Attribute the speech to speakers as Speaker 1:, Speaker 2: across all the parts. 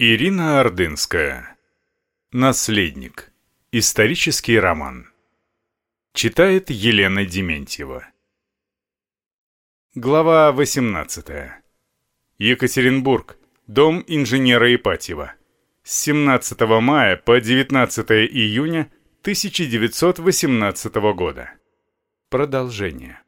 Speaker 1: Ирина Ордынская. Наследник. Исторический роман. Читает Елена Дементьева. Глава 18. Екатеринбург. Дом инженера Ипатьева. С 17 мая по 19 июня 1918 года. Продолжение.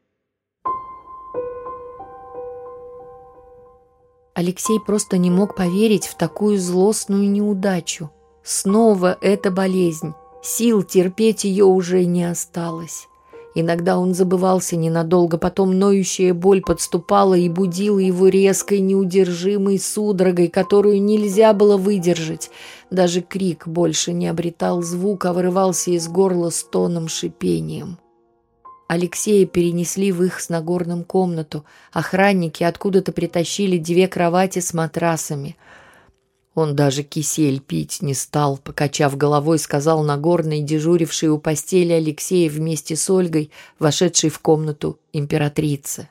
Speaker 2: Алексей просто не мог поверить в такую злостную неудачу. Снова эта болезнь. Сил терпеть ее уже не осталось. Иногда он забывался ненадолго, потом ноющая боль подступала и будила его резкой, неудержимой судорогой, которую нельзя было выдержать. Даже крик больше не обретал звука, вырывался из горла стоном шипением. Алексея перенесли в их с Нагорным комнату. Охранники откуда-то притащили две кровати с матрасами. Он даже кисель пить не стал, покачав головой, сказал Нагорный, дежуривший у постели Алексея вместе с Ольгой, вошедшей в комнату императрицы.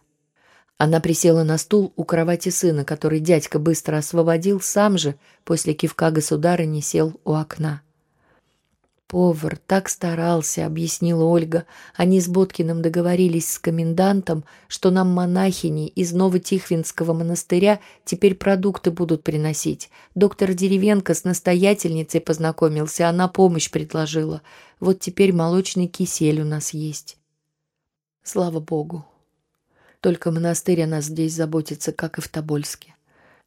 Speaker 2: Она присела на стул у кровати сына, который дядька быстро освободил, сам же после кивка государыни сел у окна. «Повар так старался», — объяснила Ольга. «Они с Боткиным договорились с комендантом, что нам монахини из Новотихвинского монастыря теперь продукты будут приносить. Доктор Деревенко с настоятельницей познакомился, она помощь предложила. Вот теперь молочный кисель у нас есть». «Слава Богу. Только монастырь о нас здесь заботится, как и в Тобольске.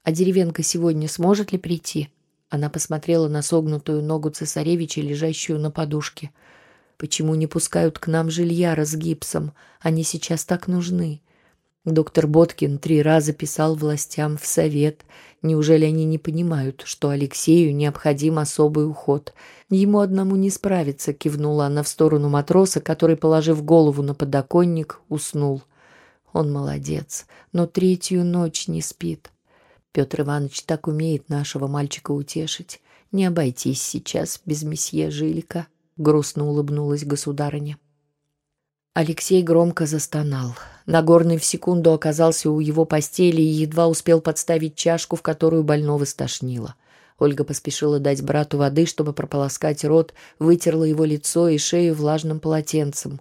Speaker 2: А Деревенко сегодня сможет ли прийти?» Она посмотрела на согнутую ногу цесаревича, лежащую на подушке. «Почему не пускают к нам жильяра с гипсом? Они сейчас так нужны». Доктор Боткин три раза писал властям в совет. Неужели они не понимают, что Алексею необходим особый уход? Ему одному не справиться, кивнула она в сторону матроса, который, положив голову на подоконник, уснул. Он молодец, но третью ночь не спит. Петр Иванович так умеет нашего мальчика утешить. Не обойтись сейчас без месье Жилика, грустно улыбнулась государыня. Алексей громко застонал. Нагорный в секунду оказался у его постели и едва успел подставить чашку, в которую больного стошнило. Ольга поспешила дать брату воды, чтобы прополоскать рот, вытерла его лицо и шею влажным полотенцем.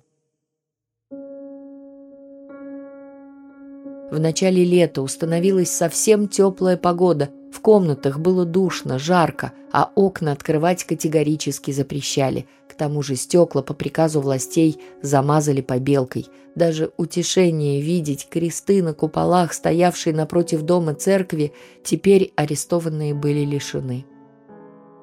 Speaker 2: В начале лета установилась совсем теплая погода. В комнатах было душно, жарко, а окна открывать категорически запрещали. К тому же стекла по приказу властей замазали побелкой. Даже утешение видеть кресты на куполах, стоявшие напротив дома церкви, теперь арестованные были лишены.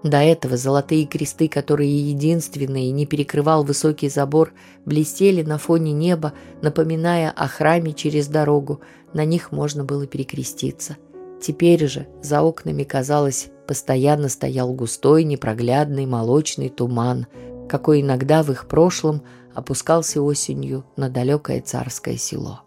Speaker 2: До этого золотые кресты, которые единственные не перекрывал высокий забор, блестели на фоне неба, напоминая о храме через дорогу. На них можно было перекреститься. Теперь же за окнами, казалось, постоянно стоял густой, непроглядный молочный туман, какой иногда в их прошлом опускался осенью на далекое царское село.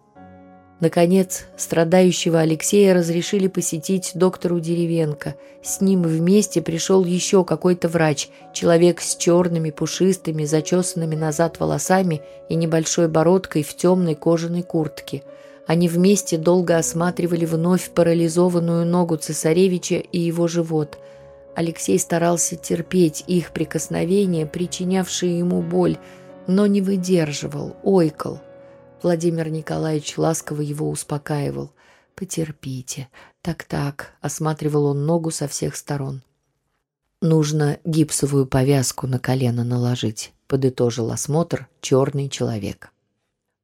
Speaker 2: Наконец, страдающего Алексея разрешили посетить доктору Деревенко. С ним вместе пришел еще какой-то врач, человек с черными, пушистыми, зачесанными назад волосами и небольшой бородкой в темной кожаной куртке. Они вместе долго осматривали вновь парализованную ногу цесаревича и его живот. Алексей старался терпеть их прикосновения, причинявшие ему боль, но не выдерживал, ойкал – Владимир Николаевич ласково его успокаивал. «Потерпите. Так-так», — осматривал он ногу со всех сторон. «Нужно гипсовую повязку на колено наложить», — подытожил осмотр черный человек.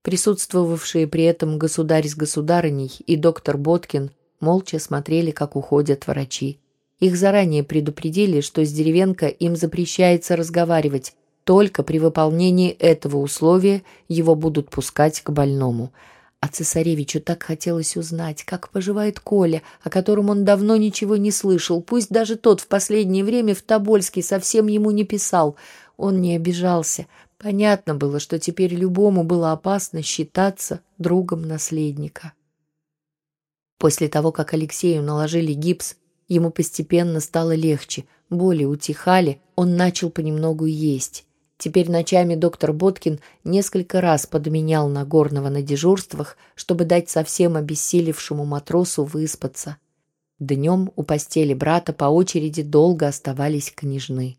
Speaker 2: Присутствовавшие при этом государь с государыней и доктор Боткин молча смотрели, как уходят врачи. Их заранее предупредили, что с Деревенко им запрещается разговаривать, только при выполнении этого условия его будут пускать к больному. А цесаревичу так хотелось узнать, как поживает Коля, о котором он давно ничего не слышал. Пусть даже тот в последнее время в Тобольске совсем ему не писал. Он не обижался. Понятно было, что теперь любому было опасно считаться другом наследника. После того, как Алексею наложили гипс, ему постепенно стало легче, боли утихали, он начал понемногу есть. Теперь ночами доктор Боткин несколько раз подменял Нагорного на дежурствах, чтобы дать совсем обессилевшему матросу выспаться. Днем у постели брата по очереди долго оставались княжны.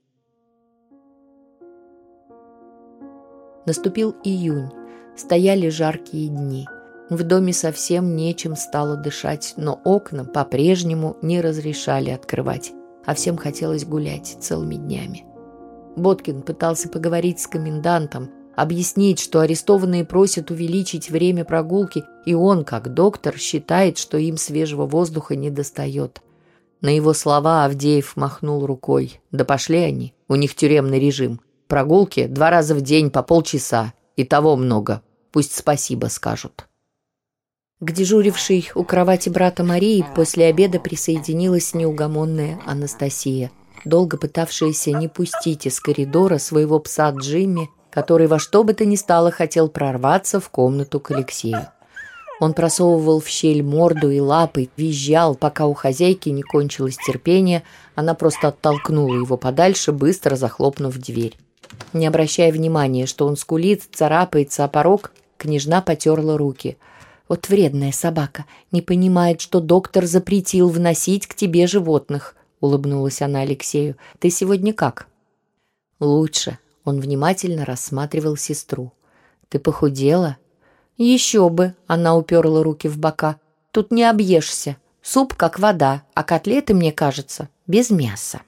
Speaker 2: Наступил июнь. Стояли жаркие дни. В доме совсем нечем стало дышать, но окна по-прежнему не разрешали открывать, а всем хотелось гулять целыми днями. Боткин пытался поговорить с комендантом, объяснить, что арестованные просят увеличить время прогулки, и он, как доктор, считает, что им свежего воздуха не достает. На его слова Авдеев махнул рукой. «Да пошли они, у них тюремный режим. Прогулки два раза в день по полчаса, и того много. Пусть спасибо скажут». К дежурившей у кровати брата Марии после обеда присоединилась неугомонная Анастасия, долго пытавшаяся не пустить из коридора своего пса Джимми, который во что бы то ни стало хотел прорваться в комнату к Алексею. Он просовывал в щель морду и лапы, визжал, пока у хозяйки не кончилось терпение, она просто оттолкнула его подальше, быстро захлопнув дверь. Не обращая внимания, что он скулит, царапается о порог, княжна потерла руки – вот вредная собака. Не понимает, что доктор запретил вносить к тебе животных», — улыбнулась она Алексею. «Ты сегодня как?» «Лучше». Он внимательно рассматривал сестру. «Ты похудела?» «Еще бы!» — она уперла руки в бока. «Тут не объешься. Суп как вода, а котлеты, мне кажется, без мяса».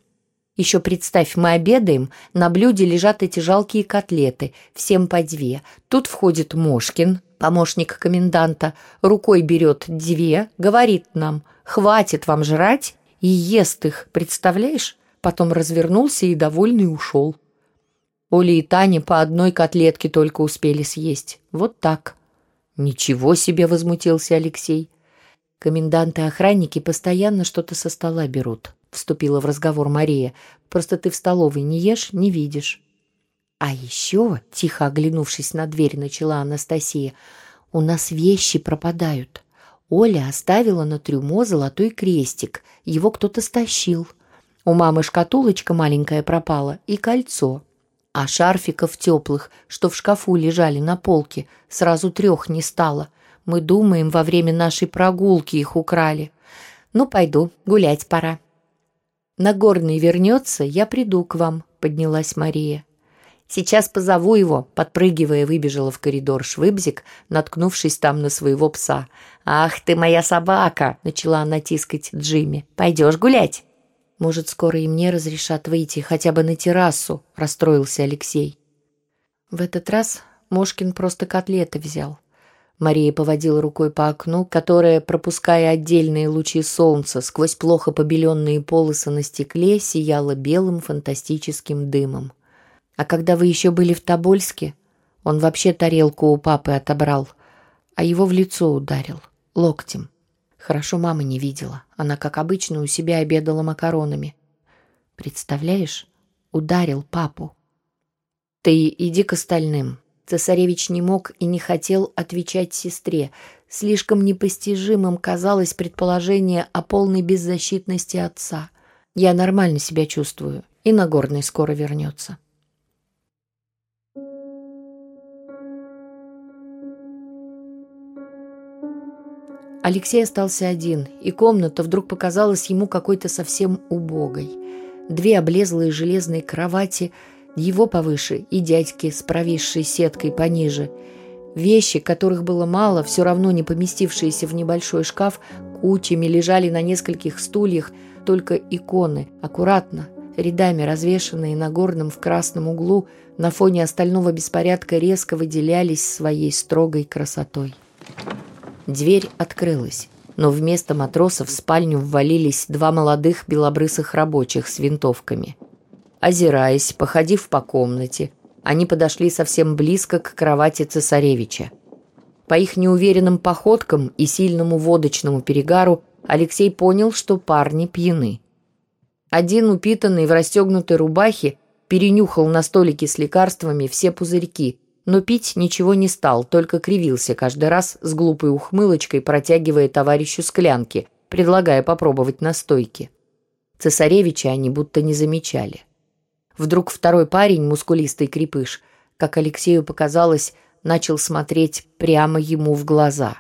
Speaker 2: Еще представь, мы обедаем, на блюде лежат эти жалкие котлеты, всем по две. Тут входит Мошкин, помощник коменданта, рукой берет две, говорит нам «хватит вам жрать» и ест их, представляешь? Потом развернулся и довольный ушел. Оля и Таня по одной котлетке только успели съесть. Вот так. «Ничего себе!» — возмутился Алексей. Коменданты охранники постоянно что-то со стола берут. — вступила в разговор Мария. «Просто ты в столовой не ешь, не видишь». «А еще», — тихо оглянувшись на дверь, начала Анастасия, «у нас вещи пропадают. Оля оставила на трюмо золотой крестик, его кто-то стащил. У мамы шкатулочка маленькая пропала и кольцо. А шарфиков теплых, что в шкафу лежали на полке, сразу трех не стало. Мы думаем, во время нашей прогулки их украли. Ну, пойду, гулять пора». «Нагорный вернется, я приду к вам», — поднялась Мария. «Сейчас позову его», — подпрыгивая, выбежала в коридор Швыбзик, наткнувшись там на своего пса. «Ах ты моя собака!» — начала она тискать Джимми. «Пойдешь гулять?» «Может, скоро и мне разрешат выйти хотя бы на террасу», — расстроился Алексей. В этот раз Мошкин просто котлеты взял. Мария поводила рукой по окну, которое, пропуская отдельные лучи солнца сквозь плохо побеленные полосы на стекле, сияло белым фантастическим дымом. А когда вы еще были в Тобольске, он вообще тарелку у папы отобрал, а его в лицо ударил, локтем. Хорошо мама не видела. Она, как обычно, у себя обедала макаронами. Представляешь, ударил папу. Ты иди к остальным, Цесаревич не мог и не хотел отвечать сестре. Слишком непостижимым казалось предположение о полной беззащитности отца. «Я нормально себя чувствую, и Нагорный скоро вернется». Алексей остался один, и комната вдруг показалась ему какой-то совсем убогой. Две облезлые железные кровати — его повыше и дядьки с провисшей сеткой пониже. Вещи, которых было мало, все равно не поместившиеся в небольшой шкаф, кучами лежали на нескольких стульях, только иконы, аккуратно, рядами развешанные на горном в красном углу, на фоне остального беспорядка резко выделялись своей строгой красотой. Дверь открылась, но вместо матросов в спальню ввалились два молодых белобрысых рабочих с винтовками – Озираясь, походив по комнате, они подошли совсем близко к кровати цесаревича. По их неуверенным походкам и сильному водочному перегару Алексей понял, что парни пьяны. Один, упитанный в расстегнутой рубахе, перенюхал на столике с лекарствами все пузырьки, но пить ничего не стал, только кривился каждый раз с глупой ухмылочкой, протягивая товарищу склянки, предлагая попробовать настойки. Цесаревича они будто не замечали. Вдруг второй парень, мускулистый крепыш, как Алексею показалось, начал смотреть прямо ему в глаза.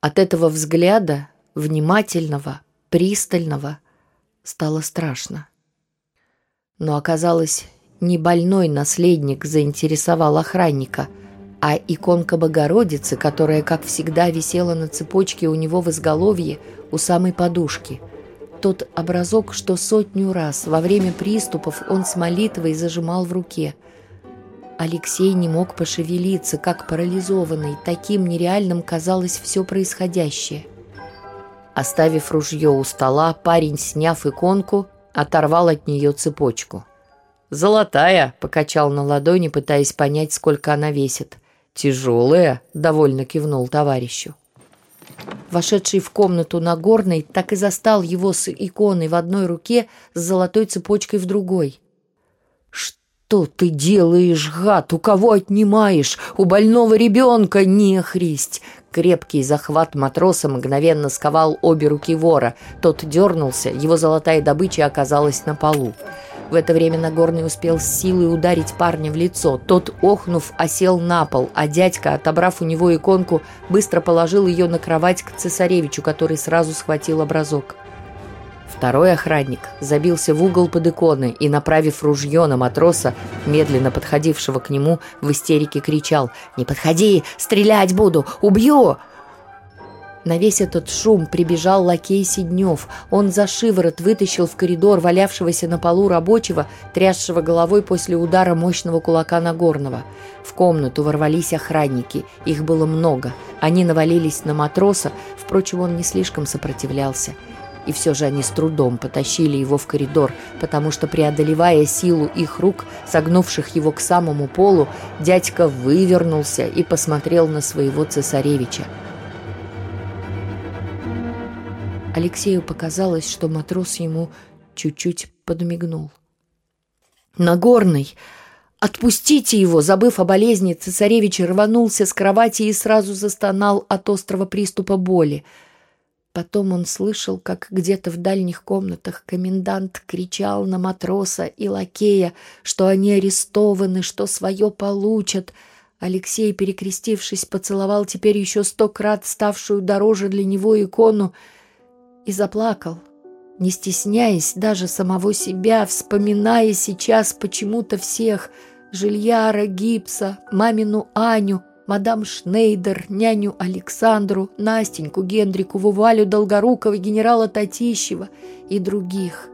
Speaker 2: От этого взгляда, внимательного, пристального, стало страшно. Но оказалось, не больной наследник заинтересовал охранника, а иконка Богородицы, которая, как всегда, висела на цепочке у него в изголовье у самой подушки. Тот образок, что сотню раз во время приступов он с молитвой зажимал в руке. Алексей не мог пошевелиться, как парализованный, таким нереальным казалось все происходящее. Оставив ружье у стола, парень, сняв иконку, оторвал от нее цепочку. «Золотая!» — покачал на ладони, пытаясь понять, сколько она весит. «Тяжелая!» — довольно кивнул товарищу. Вошедший в комнату Нагорный так и застал его с иконой в одной руке, с золотой цепочкой в другой. «Что ты делаешь, гад? У кого отнимаешь? У больного ребенка не христь!» Крепкий захват матроса мгновенно сковал обе руки вора. Тот дернулся, его золотая добыча оказалась на полу. В это время Нагорный успел с силой ударить парня в лицо. Тот, охнув, осел на пол, а дядька, отобрав у него иконку, быстро положил ее на кровать к цесаревичу, который сразу схватил образок. Второй охранник забился в угол под иконы и, направив ружье на матроса, медленно подходившего к нему, в истерике кричал «Не подходи! Стрелять буду! Убью!» На весь этот шум прибежал лакей Сиднев. Он за шиворот вытащил в коридор валявшегося на полу рабочего, трясшего головой после удара мощного кулака Нагорного. В комнату ворвались охранники. Их было много. Они навалились на матроса, впрочем, он не слишком сопротивлялся. И все же они с трудом потащили его в коридор, потому что, преодолевая силу их рук, согнувших его к самому полу, дядька вывернулся и посмотрел на своего цесаревича. Алексею показалось, что матрос ему чуть-чуть подмигнул. «Нагорный! Отпустите его!» Забыв о болезни, цесаревич рванулся с кровати и сразу застонал от острого приступа боли. Потом он слышал, как где-то в дальних комнатах комендант кричал на матроса и лакея, что они арестованы, что свое получат. Алексей, перекрестившись, поцеловал теперь еще сто крат ставшую дороже для него икону — и заплакал, не стесняясь даже самого себя, вспоминая сейчас почему-то всех – Жильяра, Гипса, мамину Аню, мадам Шнейдер, няню Александру, Настеньку, Гендрику, Валю Долгорукова, генерала Татищева и других.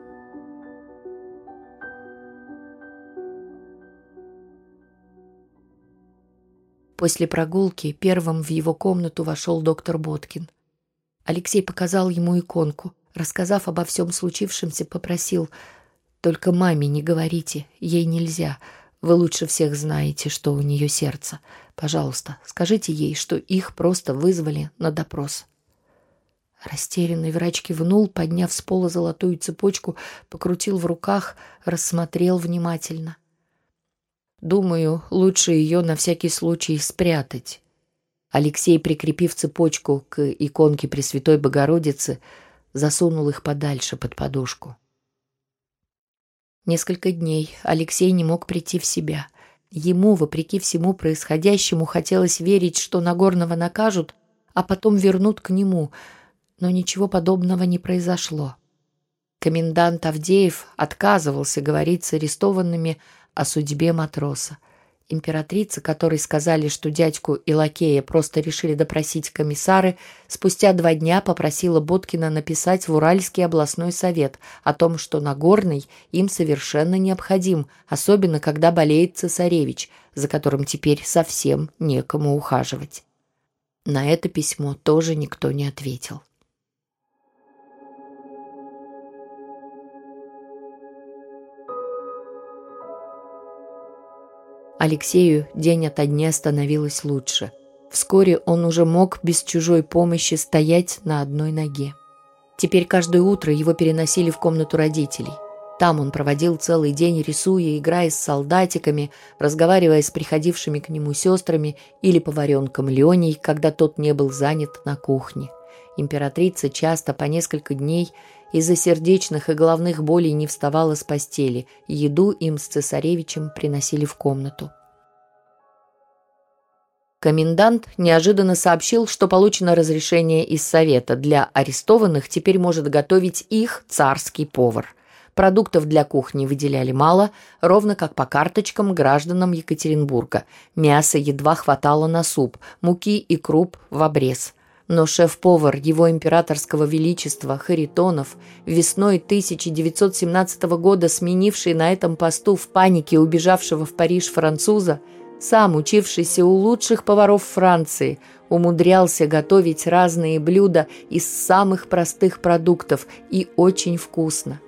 Speaker 2: После прогулки первым в его комнату вошел доктор Боткин. Алексей показал ему иконку. Рассказав обо всем случившемся, попросил «Только маме не говорите, ей нельзя. Вы лучше всех знаете, что у нее сердце. Пожалуйста, скажите ей, что их просто вызвали на допрос». Растерянный врач кивнул, подняв с пола золотую цепочку, покрутил в руках, рассмотрел внимательно. «Думаю, лучше ее на всякий случай спрятать. Алексей, прикрепив цепочку к иконке Пресвятой Богородицы, засунул их подальше под подушку. Несколько дней Алексей не мог прийти в себя. Ему, вопреки всему происходящему, хотелось верить, что Нагорного накажут, а потом вернут к нему, но ничего подобного не произошло. Комендант Авдеев отказывался говорить с арестованными о судьбе матроса. Императрица, которой сказали, что дядьку и лакея просто решили допросить комиссары, спустя два дня попросила Боткина написать в Уральский областной совет о том, что Нагорный им совершенно необходим, особенно когда болеет цесаревич, за которым теперь совсем некому ухаживать. На это письмо тоже никто не ответил. Алексею день ото дня становилось лучше. Вскоре он уже мог без чужой помощи стоять на одной ноге. Теперь каждое утро его переносили в комнату родителей. Там он проводил целый день, рисуя, играя с солдатиками, разговаривая с приходившими к нему сестрами или поваренком Леней, когда тот не был занят на кухне. Императрица часто по несколько дней из-за сердечных и головных болей не вставала с постели, еду им с цесаревичем приносили в комнату. Комендант неожиданно сообщил, что получено разрешение из Совета. Для арестованных теперь может готовить их царский повар. Продуктов для кухни выделяли мало, ровно как по карточкам гражданам Екатеринбурга. Мяса едва хватало на суп, муки и круп в обрез. Но шеф-повар его императорского величества Харитонов, весной 1917 года сменивший на этом посту в панике убежавшего в Париж француза, сам, учившийся у лучших поваров Франции, умудрялся готовить разные блюда из самых простых продуктов и очень вкусно.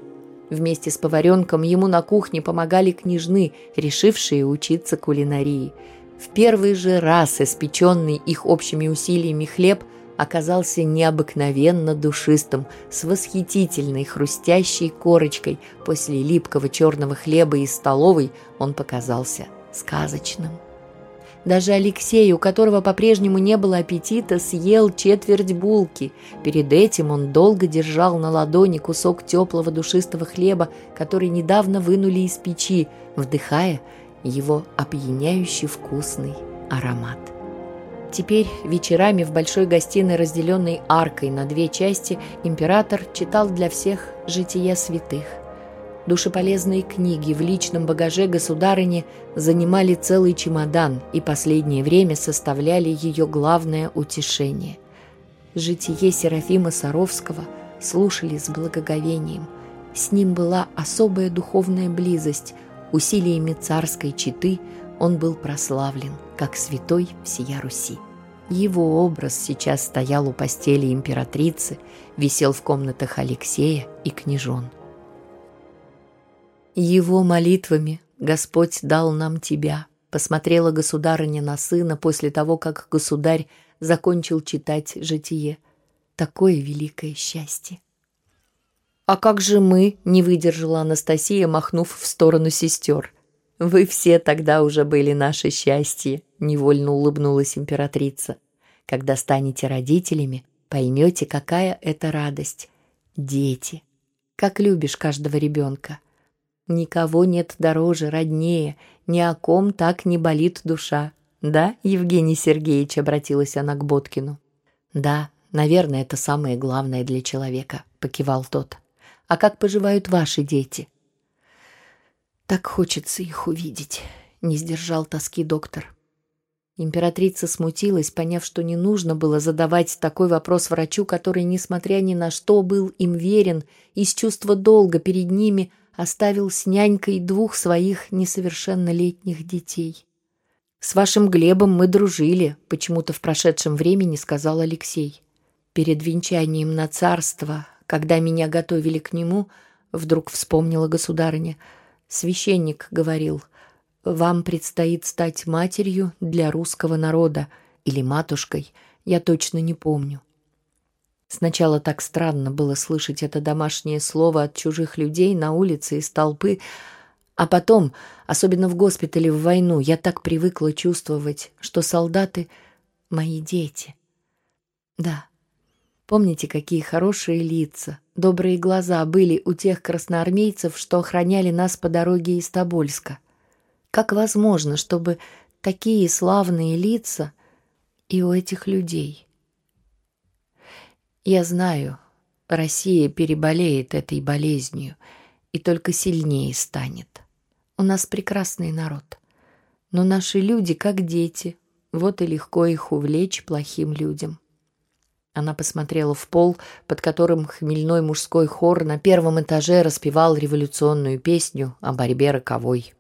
Speaker 2: Вместе с поваренком ему на кухне помогали княжны, решившие учиться кулинарии. В первый же раз испеченный их общими усилиями хлеб оказался необыкновенно душистым, с восхитительной хрустящей корочкой. После липкого черного хлеба из столовой он показался сказочным. Даже Алексей, у которого по-прежнему не было аппетита, съел четверть булки. Перед этим он долго держал на ладони кусок теплого душистого хлеба, который недавно вынули из печи, вдыхая его опьяняющий вкусный аромат. Теперь вечерами в большой гостиной, разделенной аркой на две части, император читал для всех «Жития святых», Душеполезные книги в личном багаже государыни занимали целый чемодан и последнее время составляли ее главное утешение. Житие Серафима Саровского слушали с благоговением. С ним была особая духовная близость. Усилиями царской четы он был прославлен, как святой всея Руси. Его образ сейчас стоял у постели императрицы, висел в комнатах Алексея и княжон. Его молитвами Господь дал нам тебя, посмотрела государыня на сына после того, как государь закончил читать житие. Такое великое счастье. «А как же мы?» — не выдержала Анастасия, махнув в сторону сестер. «Вы все тогда уже были наше счастье», — невольно улыбнулась императрица. «Когда станете родителями, поймете, какая это радость. Дети. Как любишь каждого ребенка. Никого нет дороже, роднее, ни о ком так не болит душа. Да, Евгений Сергеевич, обратилась она к Боткину. Да, наверное, это самое главное для человека, покивал тот. А как поживают ваши дети? Так хочется их увидеть, не сдержал тоски доктор. Императрица смутилась, поняв, что не нужно было задавать такой вопрос врачу, который, несмотря ни на что, был им верен, из чувства долга перед ними оставил с нянькой двух своих несовершеннолетних детей. «С вашим Глебом мы дружили», — почему-то в прошедшем времени сказал Алексей. Перед венчанием на царство, когда меня готовили к нему, вдруг вспомнила государыня, священник говорил, «Вам предстоит стать матерью для русского народа или матушкой, я точно не помню. Сначала так странно было слышать это домашнее слово от чужих людей на улице из толпы, а потом, особенно в госпитале в войну, я так привыкла чувствовать, что солдаты — мои дети. Да, помните, какие хорошие лица, добрые глаза были у тех красноармейцев, что охраняли нас по дороге из Тобольска? Как возможно, чтобы такие славные лица и у этих людей — я знаю, Россия переболеет этой болезнью и только сильнее станет. У нас прекрасный народ. Но наши люди как дети. Вот и легко их увлечь плохим людям. Она посмотрела в пол, под которым хмельной мужской хор на первом этаже распевал революционную песню о борьбе роковой.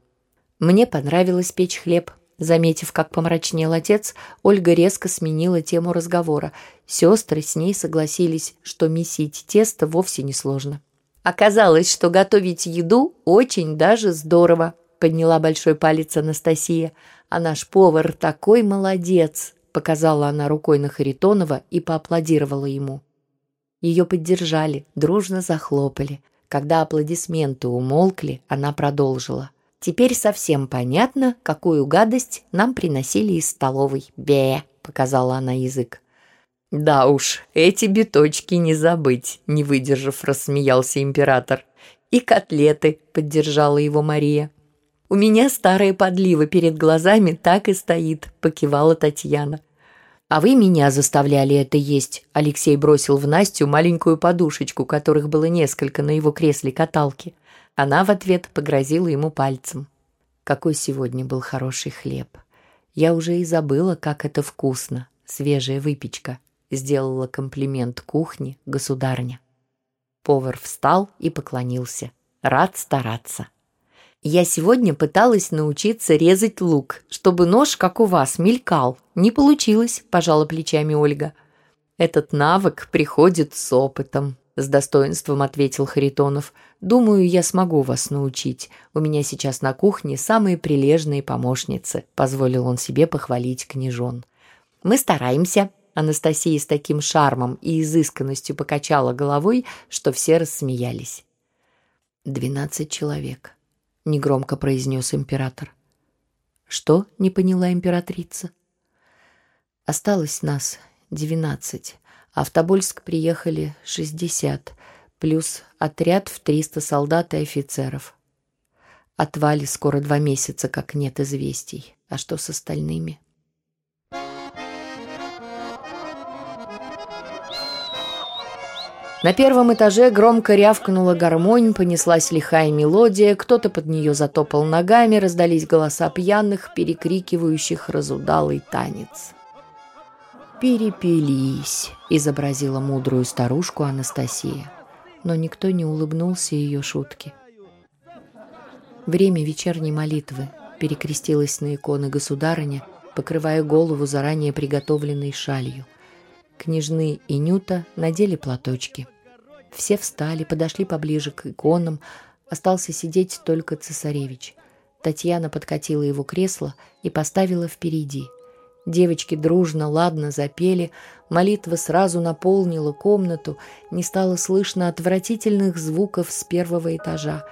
Speaker 2: Мне понравилось печь хлеб, Заметив, как помрачнел отец, Ольга резко сменила тему разговора. Сестры с ней согласились, что месить тесто вовсе не сложно. «Оказалось, что готовить еду очень даже здорово», — подняла большой палец Анастасия. «А наш повар такой молодец», — показала она рукой на Харитонова и поаплодировала ему. Ее поддержали, дружно захлопали. Когда аплодисменты умолкли, она продолжила. Теперь совсем понятно, какую гадость нам приносили из столовой. Бе, показала она язык. Да уж, эти биточки не забыть, не выдержав, рассмеялся император. И котлеты, поддержала его Мария. «У меня старая подлива перед глазами так и стоит», — покивала Татьяна. «А вы меня заставляли это есть», — Алексей бросил в Настю маленькую подушечку, которых было несколько на его кресле каталки. Она в ответ погрозила ему пальцем. Какой сегодня был хороший хлеб. Я уже и забыла, как это вкусно, свежая выпечка, сделала комплимент кухне государня. Повар встал и поклонился. Рад стараться. Я сегодня пыталась научиться резать лук, чтобы нож, как у вас, мелькал. Не получилось, пожала плечами Ольга. Этот навык приходит с опытом, с достоинством ответил Харитонов. Думаю, я смогу вас научить. У меня сейчас на кухне самые прилежные помощницы, позволил он себе похвалить княжон. Мы стараемся. Анастасия с таким шармом и изысканностью покачала головой, что все рассмеялись. Двенадцать человек негромко произнес император. Что? не поняла императрица. Осталось нас двенадцать, а в Тобольск приехали шестьдесят, плюс отряд в триста солдат и офицеров. От Вали скоро два месяца, как нет известий. А что с остальными? На первом этаже громко рявкнула гармонь, понеслась лихая мелодия, кто-то под нее затопал ногами, раздались голоса пьяных, перекрикивающих разудалый танец. «Перепились», — изобразила мудрую старушку Анастасия, но никто не улыбнулся ее шутке. Время вечерней молитвы перекрестилась на иконы государыня, покрывая голову заранее приготовленной шалью — Княжны и Нюта надели платочки. Все встали, подошли поближе к иконам. Остался сидеть только цесаревич. Татьяна подкатила его кресло и поставила впереди. Девочки дружно, ладно запели, молитва сразу наполнила комнату, не стало слышно отвратительных звуков с первого этажа.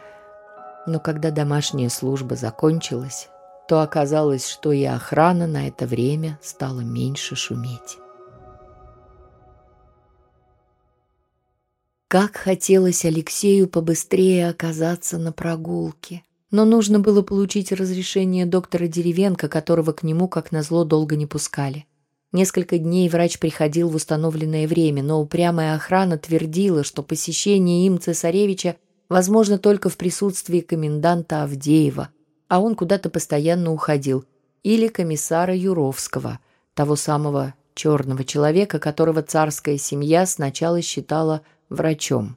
Speaker 2: Но когда домашняя служба закончилась, то оказалось, что и охрана на это время стала меньше шуметь. Как хотелось Алексею побыстрее оказаться на прогулке. Но нужно было получить разрешение доктора Деревенко, которого к нему, как назло, долго не пускали. Несколько дней врач приходил в установленное время, но упрямая охрана твердила, что посещение им цесаревича возможно только в присутствии коменданта Авдеева, а он куда-то постоянно уходил, или комиссара Юровского, того самого черного человека, которого царская семья сначала считала врачом.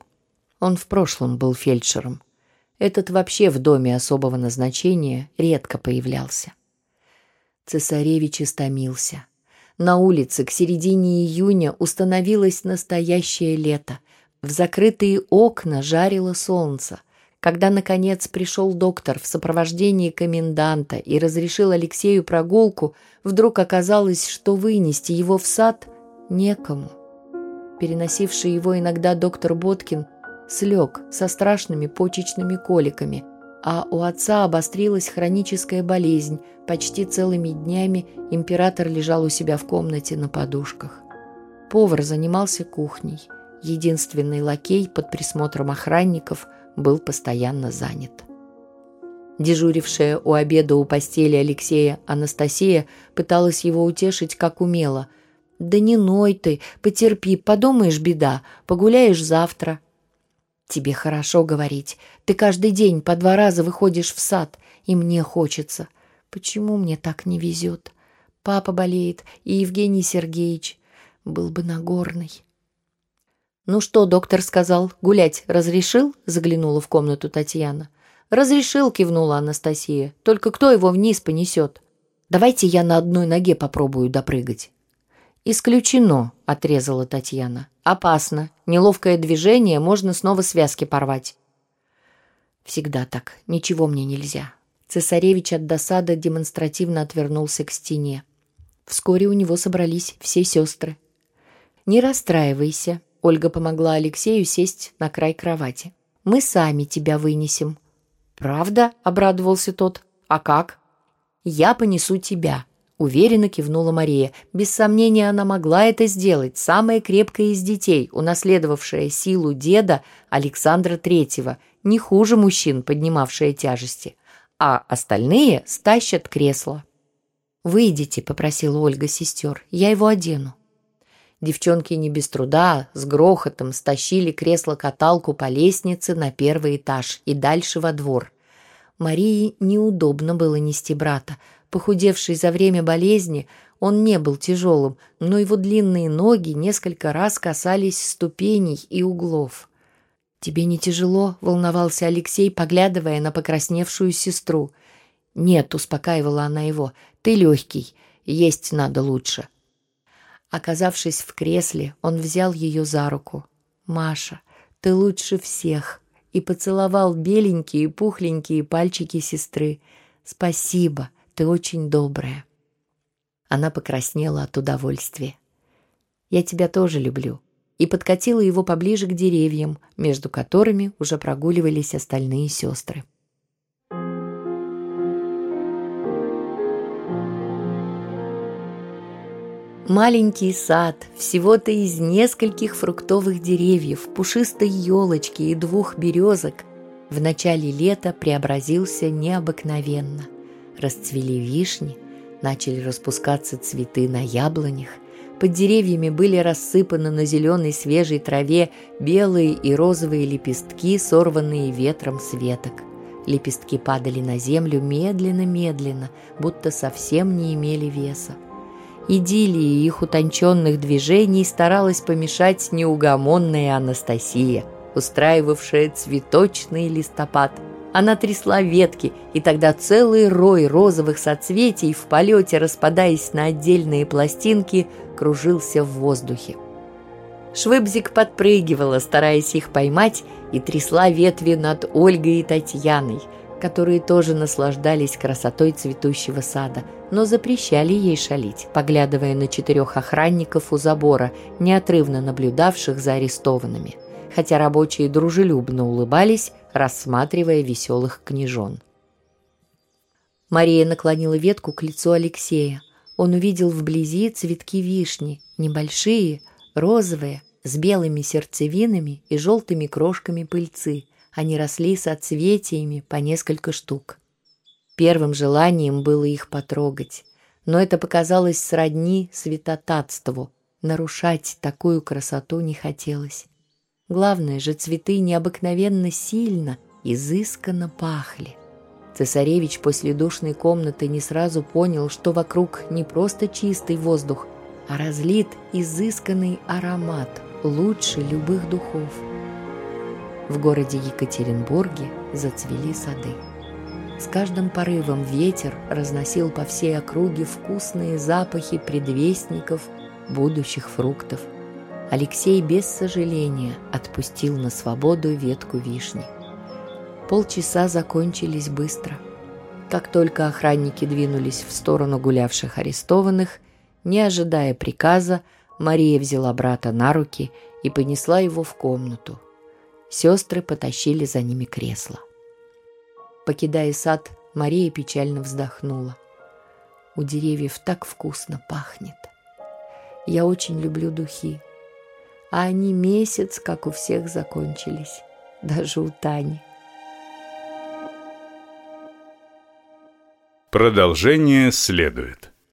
Speaker 2: Он в прошлом был фельдшером. Этот вообще в доме особого назначения редко появлялся. Цесаревич истомился. На улице к середине июня установилось настоящее лето. В закрытые окна жарило солнце. Когда, наконец, пришел доктор в сопровождении коменданта и разрешил Алексею прогулку, вдруг оказалось, что вынести его в сад некому переносивший его иногда доктор Боткин, слег со страшными почечными коликами, а у отца обострилась хроническая болезнь. Почти целыми днями император лежал у себя в комнате на подушках. Повар занимался кухней. Единственный лакей под присмотром охранников был постоянно занят. Дежурившая у обеда у постели Алексея Анастасия пыталась его утешить как умела – «Да не ной ты, потерпи, подумаешь, беда, погуляешь завтра». «Тебе хорошо говорить. Ты каждый день по два раза выходишь в сад, и мне хочется. Почему мне так не везет? Папа болеет, и Евгений Сергеевич. Был бы Нагорный». «Ну что, доктор сказал, гулять разрешил?» — заглянула в комнату Татьяна. «Разрешил», — кивнула Анастасия. «Только кто его вниз понесет? Давайте я на одной ноге попробую допрыгать». «Исключено», — отрезала Татьяна. «Опасно. Неловкое движение, можно снова связки порвать». «Всегда так. Ничего мне нельзя». Цесаревич от досады демонстративно отвернулся к стене. Вскоре у него собрались все сестры. «Не расстраивайся», — Ольга помогла Алексею сесть на край кровати. «Мы сами тебя вынесем». «Правда?» — обрадовался тот. «А как?» «Я понесу тебя», Уверенно кивнула Мария. Без сомнения, она могла это сделать. Самая крепкая из детей, унаследовавшая силу деда Александра Третьего, не хуже мужчин, поднимавшая тяжести. а остальные стащат кресло. «Выйдите», — попросила Ольга сестер, — «я его одену». Девчонки не без труда, с грохотом стащили кресло-каталку по лестнице на первый этаж и дальше во двор. Марии неудобно было нести брата. Похудевший за время болезни, он не был тяжелым, но его длинные ноги несколько раз касались ступеней и углов. «Тебе не тяжело?» — волновался Алексей, поглядывая на покрасневшую сестру. «Нет», — успокаивала она его, — «ты легкий, есть надо лучше». Оказавшись в кресле, он взял ее за руку. «Маша, ты лучше всех!» и поцеловал беленькие пухленькие пальчики сестры. «Спасибо, ты очень добрая». Она покраснела от удовольствия. «Я тебя тоже люблю», и подкатила его поближе к деревьям, между которыми уже прогуливались остальные сестры. Маленький сад, всего-то из нескольких фруктовых деревьев, пушистой елочки и двух березок, в начале лета преобразился необыкновенно. Расцвели вишни, начали распускаться цветы на яблонях, под деревьями были рассыпаны на зеленой свежей траве белые и розовые лепестки, сорванные ветром с. Лепестки падали на землю медленно-медленно, будто совсем не имели веса. Идиллии их утонченных движений старалась помешать неугомонная Анастасия, устраивавшая цветочный листопад. Она трясла ветки, и тогда целый рой розовых соцветий в полете, распадаясь на отдельные пластинки, кружился в воздухе. Швыбзик подпрыгивала, стараясь их поймать, и трясла ветви над Ольгой и Татьяной – которые тоже наслаждались красотой цветущего сада, но запрещали ей шалить, поглядывая на четырех охранников у забора, неотрывно наблюдавших за арестованными, хотя рабочие дружелюбно улыбались, рассматривая веселых княжон. Мария наклонила ветку к лицу Алексея. Он увидел вблизи цветки вишни, небольшие, розовые, с белыми сердцевинами и желтыми крошками пыльцы – они росли соцветиями по несколько штук. Первым желанием было их потрогать, но это показалось сродни святотатству. Нарушать такую красоту не хотелось. Главное же, цветы необыкновенно сильно, изысканно пахли. Цесаревич после душной комнаты не сразу понял, что вокруг не просто чистый воздух, а разлит изысканный аромат, лучше любых духов в городе Екатеринбурге зацвели сады. С каждым порывом ветер разносил по всей округе вкусные запахи предвестников будущих фруктов. Алексей без сожаления отпустил на свободу ветку вишни. Полчаса закончились быстро. Как только охранники двинулись в сторону гулявших арестованных, не ожидая приказа, Мария взяла брата на руки и понесла его в комнату, Сестры потащили за ними кресло. Покидая сад, Мария печально вздохнула. У деревьев так вкусно пахнет. Я очень люблю духи. А они месяц, как у всех, закончились. Даже у Тани.
Speaker 1: Продолжение следует.